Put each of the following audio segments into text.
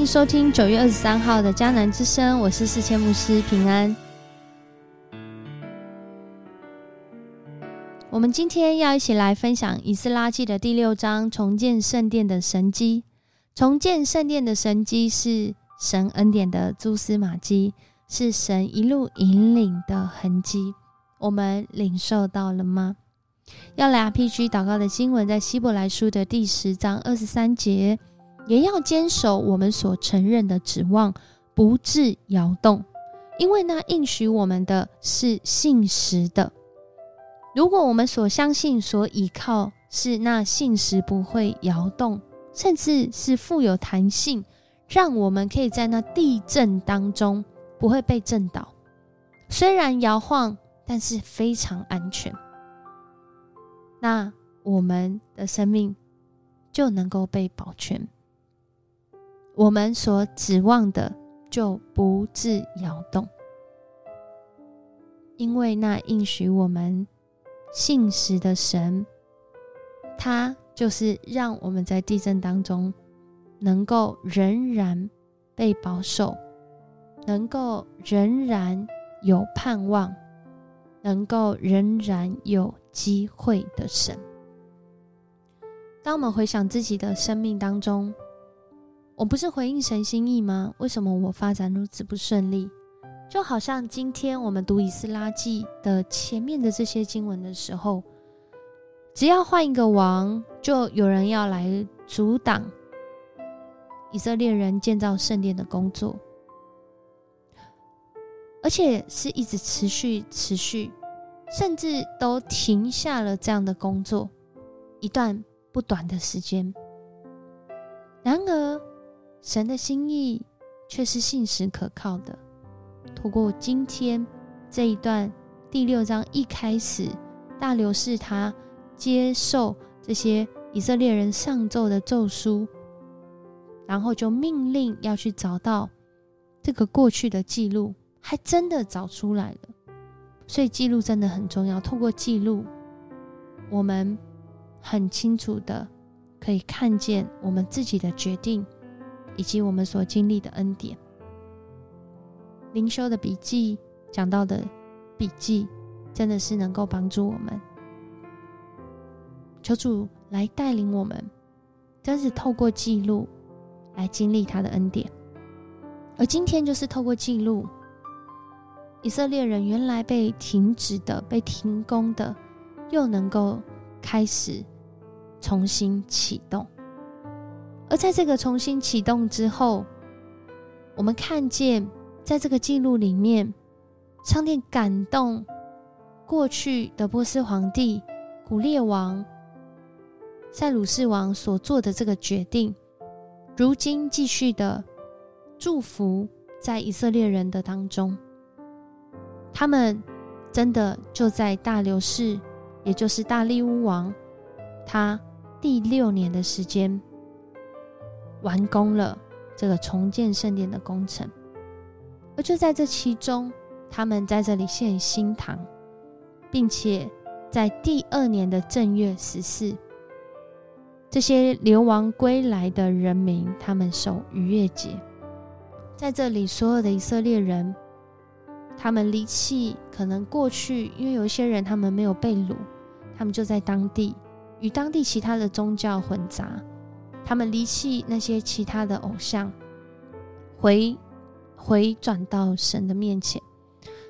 迎收听九月二十三号的迦南之声，我是四千牧师平安。我们今天要一起来分享《以斯拉记》的第六章，重建圣殿的神机。重建圣殿的神机是神恩典的蛛丝马迹，是神一路引领的痕迹。我们领受到了吗？要来 RPG 祷告的经文，在希伯来书的第十章二十三节。也要坚守我们所承认的指望，不致摇动，因为那应许我们的是信实的。如果我们所相信、所依靠是那信实，不会摇动，甚至是富有弹性，让我们可以在那地震当中不会被震倒。虽然摇晃，但是非常安全。那我们的生命就能够被保全。我们所指望的就不致摇动，因为那应许我们信实的神，他就是让我们在地震当中能够仍然被保守，能够仍然有盼望，能够仍然有机会的神。当我们回想自己的生命当中，我不是回应神心意吗？为什么我发展如此不顺利？就好像今天我们读以斯拉记的前面的这些经文的时候，只要换一个王，就有人要来阻挡以色列人建造圣殿的工作，而且是一直持续、持续，甚至都停下了这样的工作一段不短的时间。然而，神的心意却是信实可靠的。透过今天这一段第六章一开始，大流士他接受这些以色列人上奏的奏书，然后就命令要去找到这个过去的记录，还真的找出来了。所以记录真的很重要。透过记录，我们很清楚的可以看见我们自己的决定。以及我们所经历的恩典，灵修的笔记讲到的笔记，真的是能够帮助我们。求主来带领我们，真是透过记录来经历他的恩典。而今天就是透过记录，以色列人原来被停止的、被停工的，又能够开始重新启动。而在这个重新启动之后，我们看见，在这个记录里面，上帝感动过去的波斯皇帝古列王、塞鲁士王所做的这个决定，如今继续的祝福在以色列人的当中。他们真的就在大流士，也就是大利乌王，他第六年的时间。完工了这个重建圣殿的工程，而就在这其中，他们在这里献新堂，并且在第二年的正月十四，这些流亡归来的人民，他们守逾越节，在这里，所有的以色列人，他们离弃可能过去，因为有一些人他们没有被掳，他们就在当地与当地其他的宗教混杂。他们离弃那些其他的偶像，回回转到神的面前，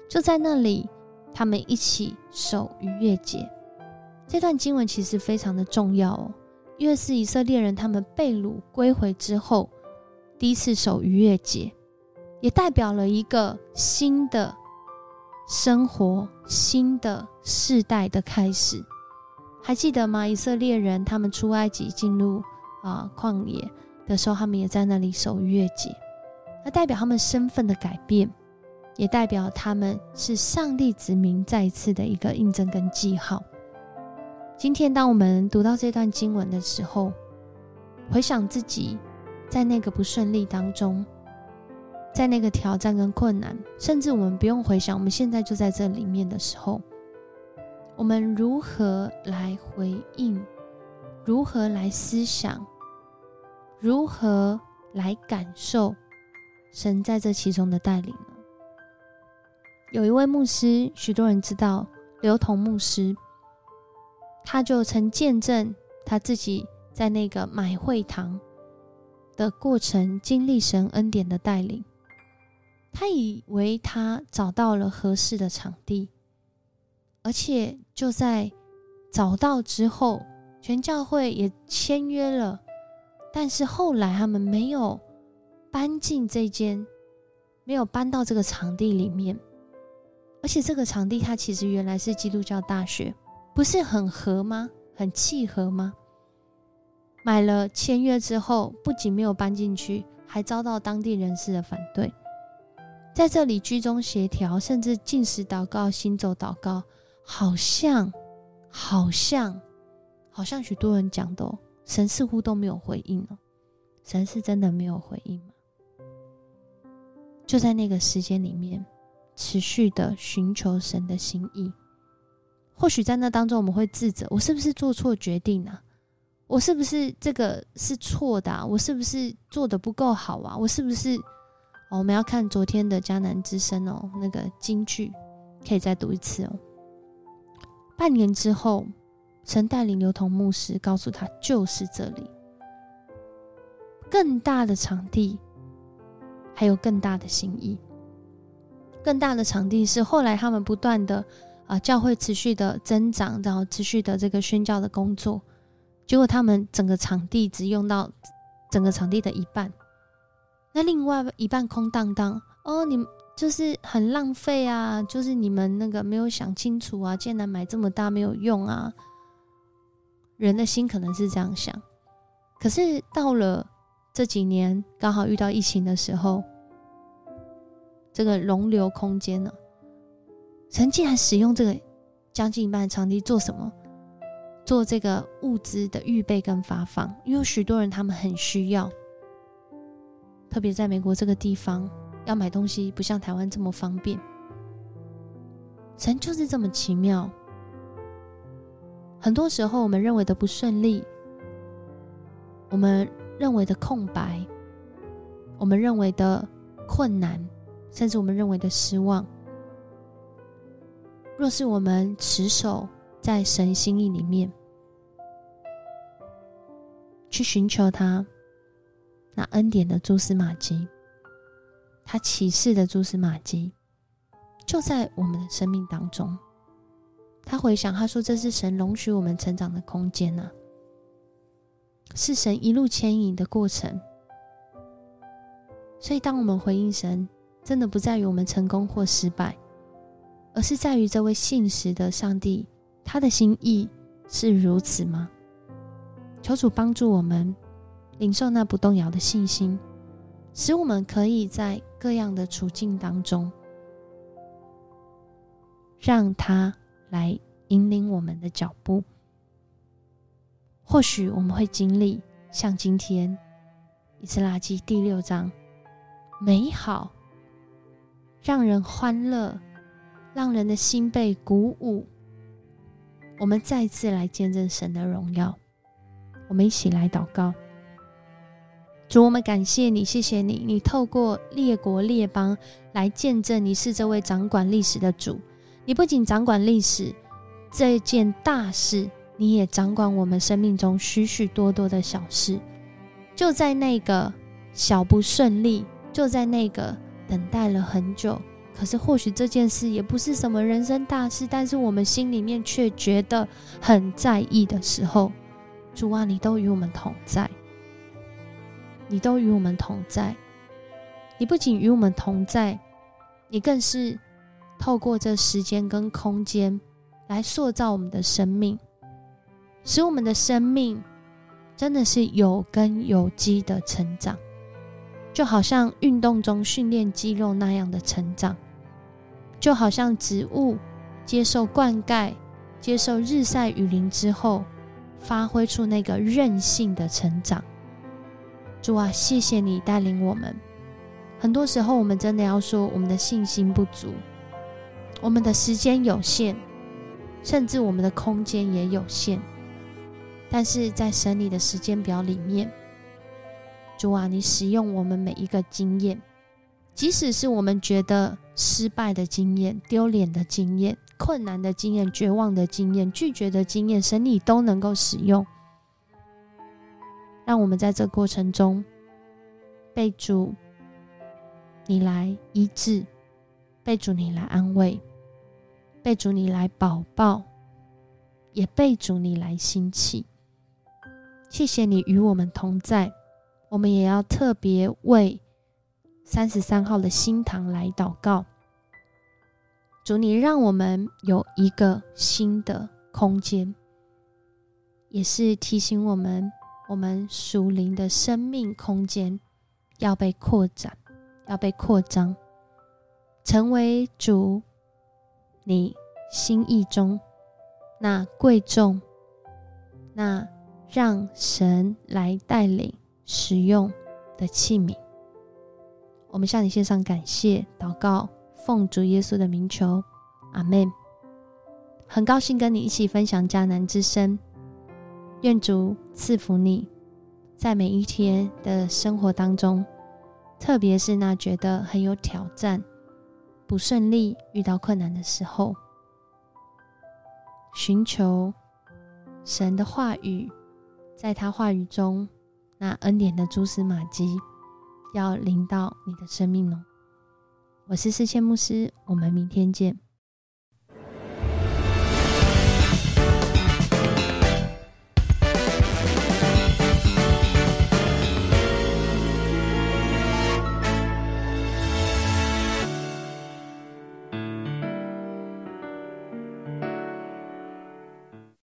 就在那里，他们一起守逾越节。这段经文其实非常的重要哦，因为是以色列人他们被掳归回之后第一次守逾越节，也代表了一个新的生活、新的世代的开始。还记得吗？以色列人他们出埃及进入。啊，旷野的时候，他们也在那里守月节，那代表他们身份的改变，也代表他们是上帝子民再一次的一个印证跟记号。今天，当我们读到这段经文的时候，回想自己在那个不顺利当中，在那个挑战跟困难，甚至我们不用回想，我们现在就在这里面的时候，我们如何来回应？如何来思想？如何来感受神在这其中的带领呢？有一位牧师，许多人知道刘同牧师，他就曾见证他自己在那个买会堂的过程，经历神恩典的带领。他以为他找到了合适的场地，而且就在找到之后，全教会也签约了。但是后来他们没有搬进这间，没有搬到这个场地里面。而且这个场地它其实原来是基督教大学，不是很合吗？很契合吗？买了签约之后，不仅没有搬进去，还遭到当地人士的反对。在这里居中协调，甚至进食祷告、行走祷告，好像，好像，好像许多人讲的，神似乎都没有回应了。神是真的没有回应吗？就在那个时间里面，持续的寻求神的心意。或许在那当中，我们会自责：我是不是做错决定啊？我是不是这个是错的？我是不是做的不够好啊？我是不是？我们要看昨天的迦南之声哦，那个京剧可以再读一次哦。半年之后，曾带领刘同牧师告诉他，就是这里，更大的场地，还有更大的心意。更大的场地是后来他们不断的啊，教会持续的增长，然后持续的这个宣教的工作，结果他们整个场地只用到整个场地的一半。那另外一半空荡荡哦，你就是很浪费啊，就是你们那个没有想清楚啊，竟然买这么大没有用啊。人的心可能是这样想，可是到了这几年刚好遇到疫情的时候，这个容留空间呢，曾经还使用这个将近一半的场地做什么？做这个物资的预备跟发放，因为许多人他们很需要。特别在美国这个地方，要买东西不像台湾这么方便。神就是这么奇妙。很多时候，我们认为的不顺利，我们认为的空白，我们认为的困难，甚至我们认为的失望，若是我们持守在神心意里面，去寻求他。那恩典的蛛丝马迹，他启示的蛛丝马迹，就在我们的生命当中。他回想，他说：“这是神容许我们成长的空间呐，是神一路牵引的过程。”所以，当我们回应神，真的不在于我们成功或失败，而是在于这位信实的上帝，他的心意是如此吗？求主帮助我们。领受那不动摇的信心，使我们可以在各样的处境当中，让他来引领我们的脚步。或许我们会经历像今天《以斯拉记》第六章美好、让人欢乐、让人的心被鼓舞。我们再次来见证神的荣耀。我们一起来祷告。主，我们感谢你，谢谢你，你透过列国列邦来见证你是这位掌管历史的主。你不仅掌管历史这件大事，你也掌管我们生命中许许多多的小事。就在那个小不顺利，就在那个等待了很久，可是或许这件事也不是什么人生大事，但是我们心里面却觉得很在意的时候，主啊，你都与我们同在。你都与我们同在，你不仅与我们同在，你更是透过这时间跟空间来塑造我们的生命，使我们的生命真的是有根有基的成长，就好像运动中训练肌肉那样的成长，就好像植物接受灌溉、接受日晒雨淋之后，发挥出那个韧性的成长。主啊，谢谢你带领我们。很多时候，我们真的要说，我们的信心不足，我们的时间有限，甚至我们的空间也有限。但是在神你的时间表里面，主啊，你使用我们每一个经验，即使是我们觉得失败的经验、丢脸的经验、困难的经验、绝望的经验、拒绝的经验，神你都能够使用，让我们在这过程中被主你来医治，被主你来安慰，被主你来保抱，也被主你来兴起。谢谢你与我们同在。我们也要特别为三十三号的新堂来祷告，主，你让我们有一个新的空间，也是提醒我们，我们属灵的生命空间要被扩展，要被扩张，成为主你心意中那贵重、那让神来带领。使用的器皿，我们向你献上感谢祷告，奉主耶稣的名求，阿门。很高兴跟你一起分享迦南之声，愿主赐福你，在每一天的生活当中，特别是那觉得很有挑战、不顺利、遇到困难的时候，寻求神的话语，在他话语中。那恩典的蛛丝马迹要临到你的生命哦！我是四千牧师，我们明天见。